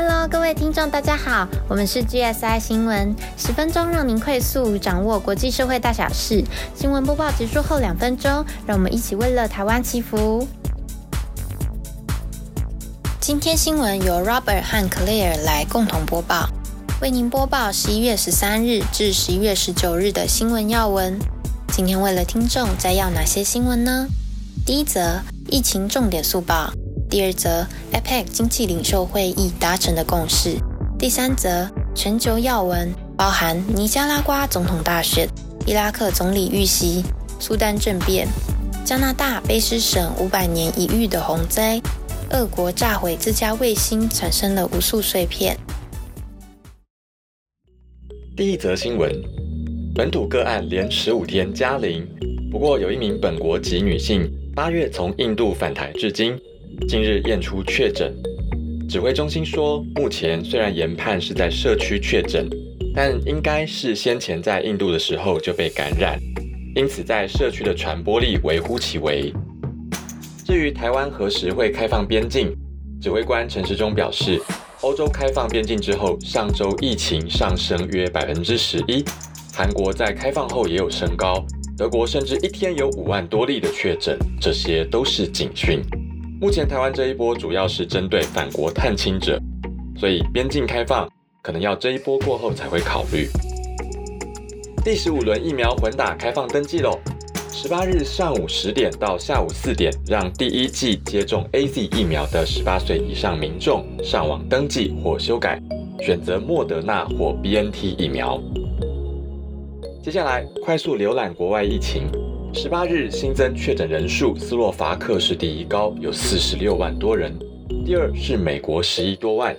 Hello，各位听众，大家好，我们是 GSI 新闻，十分钟让您快速掌握国际社会大小事。新闻播报结束后两分钟，让我们一起为了台湾祈福。今天新闻由 Robert 和 Claire 来共同播报，为您播报十一月十三日至十一月十九日的新闻要闻。今天为了听众摘要哪些新闻呢？第一则，疫情重点速报。第二则，APEC 经济领袖会议达成的共识。第三则，全球要闻包含尼加拉瓜总统大选、伊拉克总理遇袭、苏丹政变、加拿大卑诗省五百年一遇的洪灾、俄国炸毁自家卫星产生了无数碎片。第一则新闻，本土个案连十五天加零，不过有一名本国籍女性八月从印度返台至今。近日验出确诊，指挥中心说，目前虽然研判是在社区确诊，但应该是先前在印度的时候就被感染，因此在社区的传播力微乎其微。至于台湾何时会开放边境，指挥官陈时中表示，欧洲开放边境之后，上周疫情上升约百分之十一，韩国在开放后也有升高，德国甚至一天有五万多例的确诊，这些都是警讯。目前台湾这一波主要是针对返国探亲者，所以边境开放可能要这一波过后才会考虑。第十五轮疫苗混打开放登记喽，十八日上午十点到下午四点，让第一季接种 A Z 疫苗的十八岁以上民众上网登记或修改，选择莫德纳或 B N T 疫苗。接下来快速浏览国外疫情。十八日新增确诊人数，斯洛伐克是第一高，有四十六万多人；第二是美国十一多万；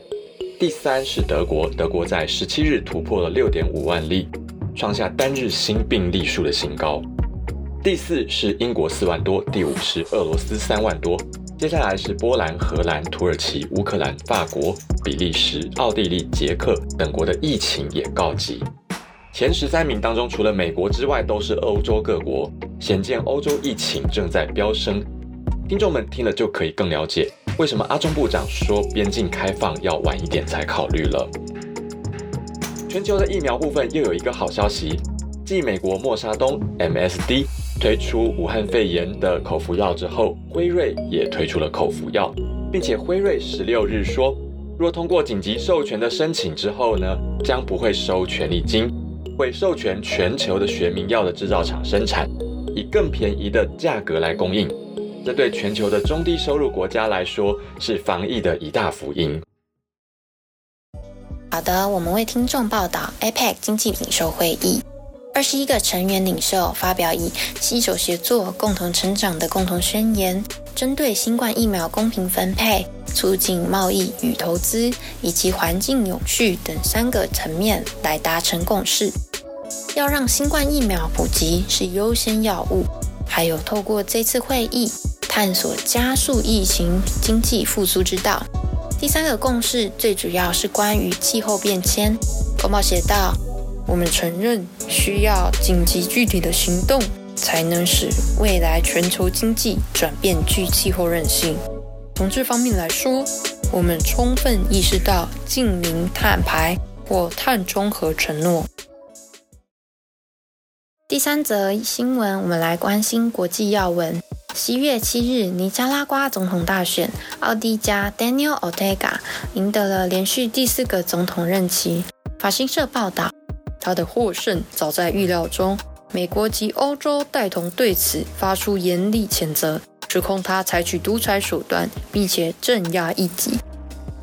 第三是德国，德国在十七日突破了六点五万例，创下单日新病例数的新高；第四是英国四万多；第五是俄罗斯三万多；接下来是波兰、荷兰、土耳其、乌克兰、法国、比利时、奥地利、捷克等国的疫情也告急。前十三名当中，除了美国之外，都是欧洲各国，显见欧洲疫情正在飙升。听众们听了就可以更了解，为什么阿中部长说边境开放要晚一点才考虑了。全球的疫苗部分又有一个好消息，继美国默沙东 MSD 推出武汉肺炎的口服药之后，辉瑞也推出了口服药，并且辉瑞十六日说，若通过紧急授权的申请之后呢，将不会收权利金。会授权全球的学名药的制造厂生产，以更便宜的价格来供应。这对全球的中低收入国家来说是防疫的一大福音。好的，我们为听众报道 APEC 经济领袖会议，二十一个成员领袖发表以携手协作、共同成长的共同宣言，针对新冠疫苗公平分配、促进贸易与投资以及环境永续等三个层面来达成共识。要让新冠疫苗普及是优先要务，还有透过这次会议探索加速疫情经济复苏之道。第三个共识最主要是关于气候变迁。公报写道：“我们承认需要紧急具体的行动，才能使未来全球经济转变具气候韧性。从这方面来说，我们充分意识到近零碳排或碳中和承诺。”第三则新闻，我们来关心国际要闻。十一月七日，尼加拉瓜总统大选，奥迪加 Daniel Ortega 赢得了连续第四个总统任期。法新社报道，他的获胜早在预料中。美国及欧洲带同对此发出严厉谴责，指控他采取独裁手段，并且镇压异己。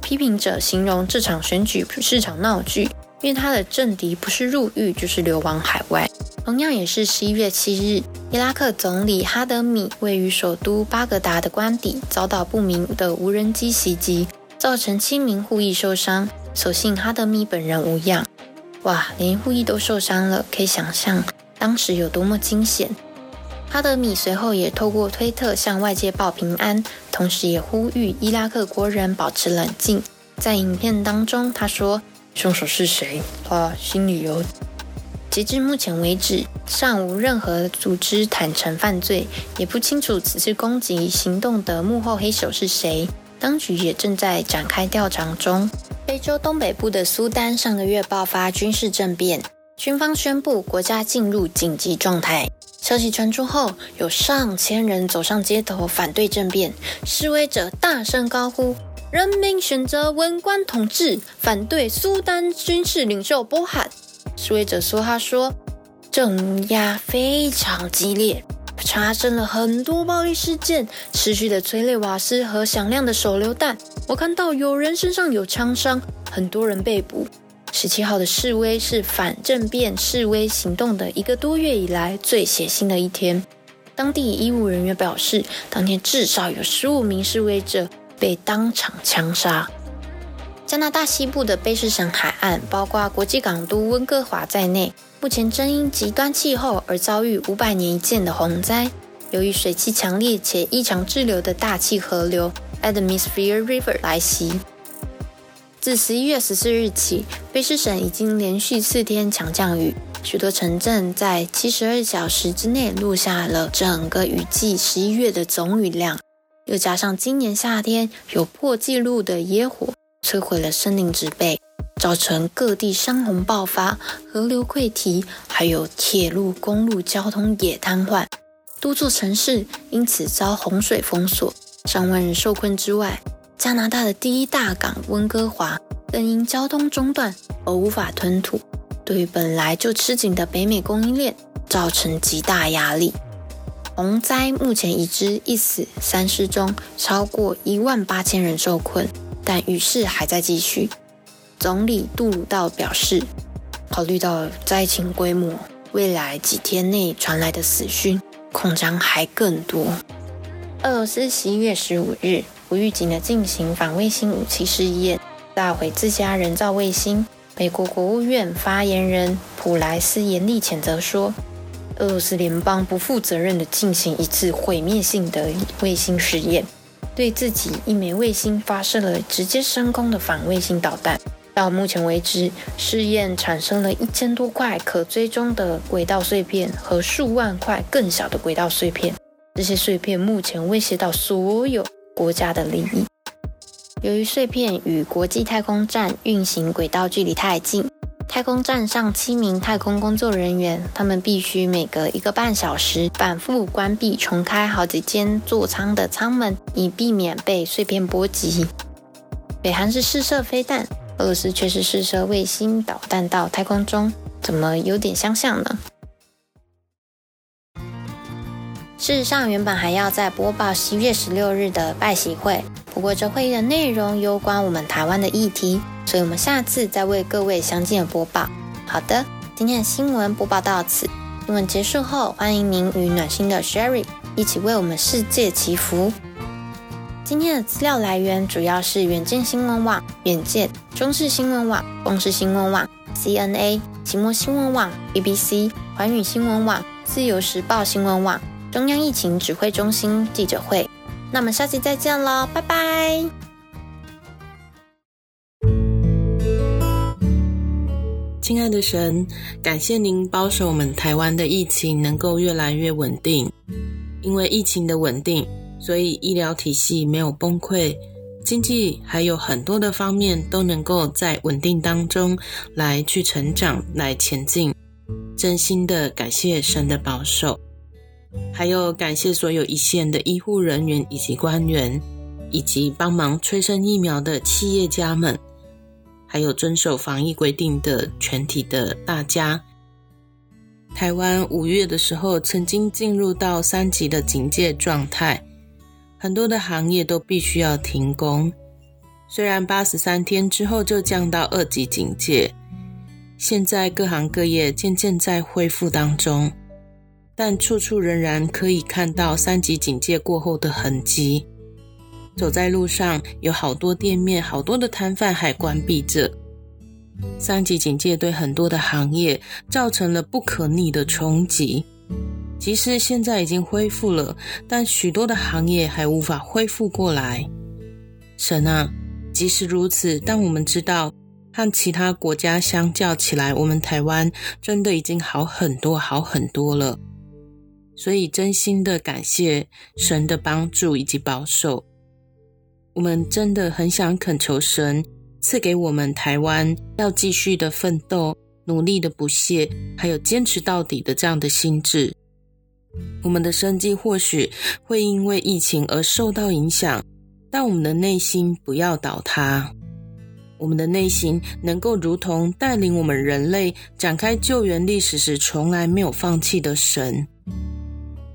批评者形容这场选举是场闹剧，因为他的政敌不是入狱，就是流亡海外。同样也是十一月七日，伊拉克总理哈德米位于首都巴格达的官邸遭到不明的无人机袭击，造成七名护役受伤。所幸哈德米本人无恙。哇，连护役都受伤了，可以想象当时有多么惊险。哈德米随后也透过推特向外界报平安，同时也呼吁伊拉克国人保持冷静。在影片当中，他说：“凶手是谁？他心里有。”截至目前为止，尚无任何组织坦诚犯罪，也不清楚此次攻击行动的幕后黑手是谁。当局也正在展开调查中。非洲东北部的苏丹上个月爆发军事政变，军方宣布国家进入紧急状态。消息传出后，有上千人走上街头反对政变，示威者大声高呼：“人民选择文官统治，反对苏丹军事领袖波罕。”示威者说：“他说，镇压非常激烈。”发生了很多暴力事件，持续的催泪瓦斯和响亮的手榴弹。我看到有人身上有枪伤，很多人被捕。十七号的示威是反政变示威行动的一个多月以来最血腥的一天。当地医务人员表示，当天至少有十五名示威者被当场枪杀。加拿大西部的卑诗省海岸，包括国际港都温哥华在内。目前正因极端气候而遭遇五百年一见的洪灾。由于水汽强烈且异常滞留的大气河流 Atmosphere River 来袭，自十一月十四日起，卑诗省已经连续四天强降雨，许多城镇在七十二小时之内录下了整个雨季十一月的总雨量。又加上今年夏天有破纪录的野火，摧毁了森林植被。造成各地山洪爆发、河流溃堤，还有铁路、公路交通也瘫痪，多座城市因此遭洪水封锁，上万人受困之外，加拿大的第一大港温哥华更因交通中断而无法吞吐，对于本来就吃紧的北美供应链造成极大压力。洪灾目前已知一死三失中，超过一万八千人受困，但雨势还在继续。总理杜鲁道表示，考虑到灾情规模，未来几天内传来的死讯恐将还更多。俄罗斯十一月十五日不预警的进行反卫星武器试验，炸毁自家人造卫星。美国国务院发言人普莱斯严厉谴责说，俄罗斯联邦不负责任的进行一次毁灭性的卫星试验，对自己一枚卫星发射了直接升空的反卫星导弹。到目前为止，试验产生了一千多块可追踪的轨道碎片和数万块更小的轨道碎片。这些碎片目前威胁到所有国家的利益。由于碎片与国际太空站运行轨道距离太近，太空站上七名太空工作人员，他们必须每隔一个半小时反复关闭、重开好几间座舱的舱门，以避免被碎片波及。北韩是试射飞弹。俄罗斯却是试射卫星导弹到太空中，怎么有点相像呢？事实上，原本还要再播报十月十六日的拜习会，不过这会议的内容攸关我们台湾的议题，所以我们下次再为各位详尽的播报。好的，今天的新闻播报到此。新闻结束后，欢迎您与暖心的 Sherry 一起为我们世界祈福。今天的资料来源主要是远见新闻网、远见、中视新闻网、公视新闻网、CNA、期末新闻网、BBC、环宇新闻网、自由时报新闻网、中央疫情指挥中心记者会。那么下期再见喽，拜拜！亲爱的神，感谢您保守我们台湾的疫情能够越来越稳定，因为疫情的稳定。所以医疗体系没有崩溃，经济还有很多的方面都能够在稳定当中来去成长、来前进。真心的感谢神的保守，还有感谢所有一线的医护人员以及官员，以及帮忙催生疫苗的企业家们，还有遵守防疫规定的全体的大家。台湾五月的时候曾经进入到三级的警戒状态。很多的行业都必须要停工，虽然八十三天之后就降到二级警戒，现在各行各业渐渐在恢复当中，但处处仍然可以看到三级警戒过后的痕迹。走在路上，有好多店面、好多的摊贩还关闭着。三级警戒对很多的行业造成了不可逆的冲击。即使现在已经恢复了，但许多的行业还无法恢复过来。神啊，即使如此，但我们知道和其他国家相较起来，我们台湾真的已经好很多，好很多了。所以真心的感谢神的帮助以及保守。我们真的很想恳求神赐给我们台湾要继续的奋斗、努力的不懈，还有坚持到底的这样的心智。我们的生计或许会因为疫情而受到影响，但我们的内心不要倒塌。我们的内心能够如同带领我们人类展开救援历史时从来没有放弃的神，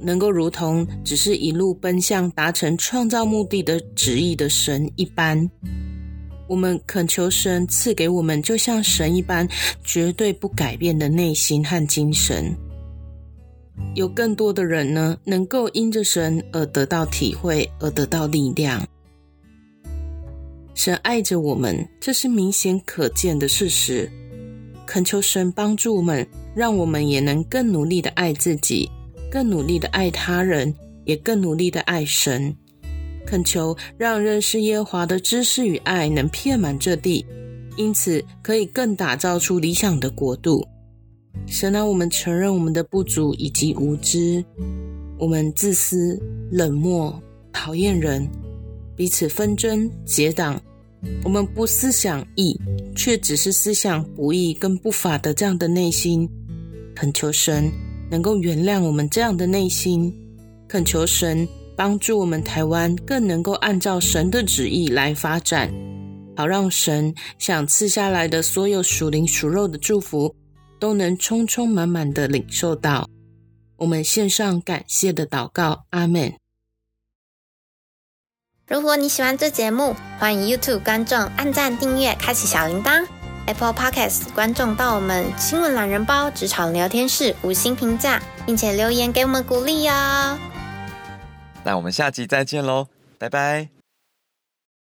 能够如同只是一路奔向达成创造目的的旨意的神一般。我们恳求神赐给我们，就像神一般绝对不改变的内心和精神。有更多的人呢，能够因着神而得到体会，而得到力量。神爱着我们，这是明显可见的事实。恳求神帮助我们，让我们也能更努力的爱自己，更努力的爱他人，也更努力的爱神。恳求让认识耶华的知识与爱能遍满这地，因此可以更打造出理想的国度。神啊，我们承认我们的不足以及无知，我们自私、冷漠、讨厌人，彼此纷争、结党。我们不思想义，却只是思想不义跟不法的这样的内心。恳求神能够原谅我们这样的内心，恳求神帮助我们台湾更能够按照神的旨意来发展，好让神想赐下来的所有属灵属肉的祝福。都能充充满满的领受到，我们献上感谢的祷告，阿门。如果你喜欢这节目，欢迎 YouTube 观众按赞、订阅、开启小铃铛；Apple Podcast 观众到我们新闻懒人包职场聊天室五星评价，并且留言给我们鼓励哦。那我们下集再见喽，拜拜。